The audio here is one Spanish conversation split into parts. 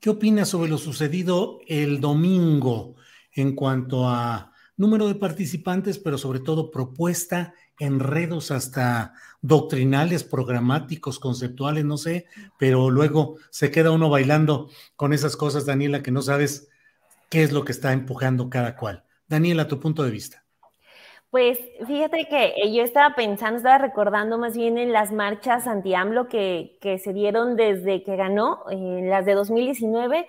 ¿qué opinas sobre lo sucedido el domingo en cuanto a número de participantes, pero sobre todo propuesta, enredos hasta doctrinales, programáticos, conceptuales, no sé, pero luego se queda uno bailando con esas cosas, Daniela, que no sabes qué es lo que está empujando cada cual. Daniela, tu punto de vista. Pues fíjate que eh, yo estaba pensando, estaba recordando más bien en las marchas anti-AMLO que, que, se dieron desde que ganó, en las de 2019,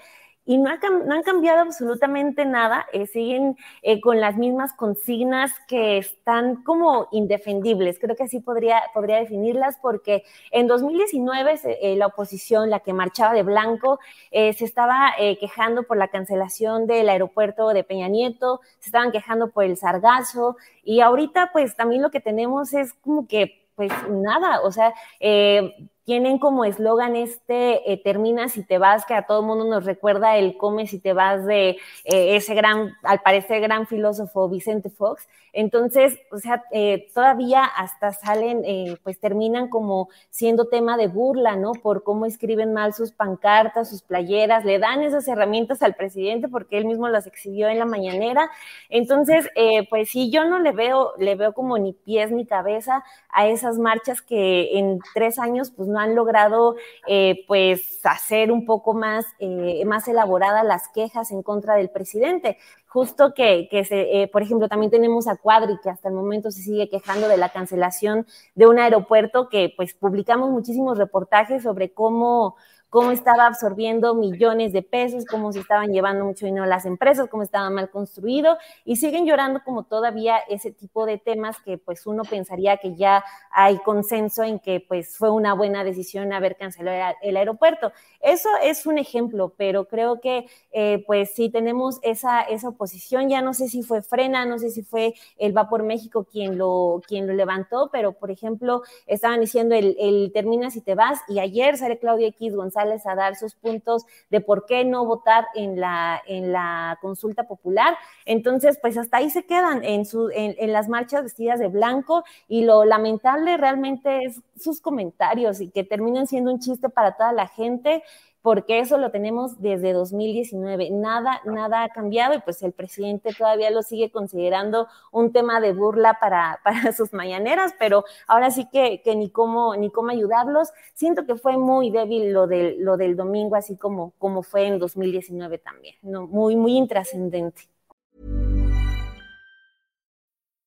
y no, no, han cambiado absolutamente nada, eh, siguen eh, con las mismas consignas que están como indefendibles, creo que así podría, podría definirlas, porque en 2019 eh, la oposición, la que marchaba de blanco, se estaba quejando por la cancelación del aeropuerto de Peña Nieto, se estaban quejando por el sargazo, y ahorita pues también lo que tenemos es como que pues nada, o sea, tienen como eslogan este eh, termina si te vas, que a todo mundo nos recuerda el come si te vas de eh, ese gran, al parecer gran filósofo Vicente Fox. Entonces, o sea, eh, todavía hasta salen, pues terminan como siendo tema de burla, ¿no? Por cómo escriben mal sus pancartas, sus playeras, le dan esas herramientas al presidente porque él mismo las exhibió en la mañanera. Entonces, pues sí, yo no le veo, le veo como ni pies ni cabeza a esas marchas que en tres años, pues no han logrado eh, pues hacer un poco más, eh, más elaboradas las quejas en contra del presidente. Justo que, que se, eh, por ejemplo, también tenemos a Cuadri, que hasta el momento se sigue quejando de la cancelación de un aeropuerto, que pues publicamos muchísimos reportajes sobre cómo cómo estaba absorbiendo millones de pesos, cómo se estaban llevando mucho dinero las empresas, cómo estaba mal construido y siguen llorando como todavía ese tipo de temas que pues uno pensaría que ya hay consenso en que pues fue una buena decisión haber cancelado el aeropuerto. Eso es un ejemplo, pero creo que eh, pues sí tenemos esa, esa oposición, ya no sé si fue Frena, no sé si fue el Vapor México quien lo, quien lo levantó, pero por ejemplo estaban diciendo el, el termina si te vas y ayer sale Claudia X A dar sus puntos de por qué no votar en la, en la consulta popular. Entonces, pues hasta ahí se quedan en, su, en, en las marchas vestidas de blanco y lo lamentable realmente es sus comentarios y que terminan siendo un chiste para toda la gente porque eso lo tenemos desde 2019. Nada, nada ha cambiado y pues el presidente todavía lo sigue considerando un tema de burla para, para sus mañaneras, pero ahora sí que, que, ni, cómo, ni cómo ayudarlos. Siento que fue muy débil lo del, lo del domingo, así como, como fue en 2019 también, ¿no? muy, muy intrascendente.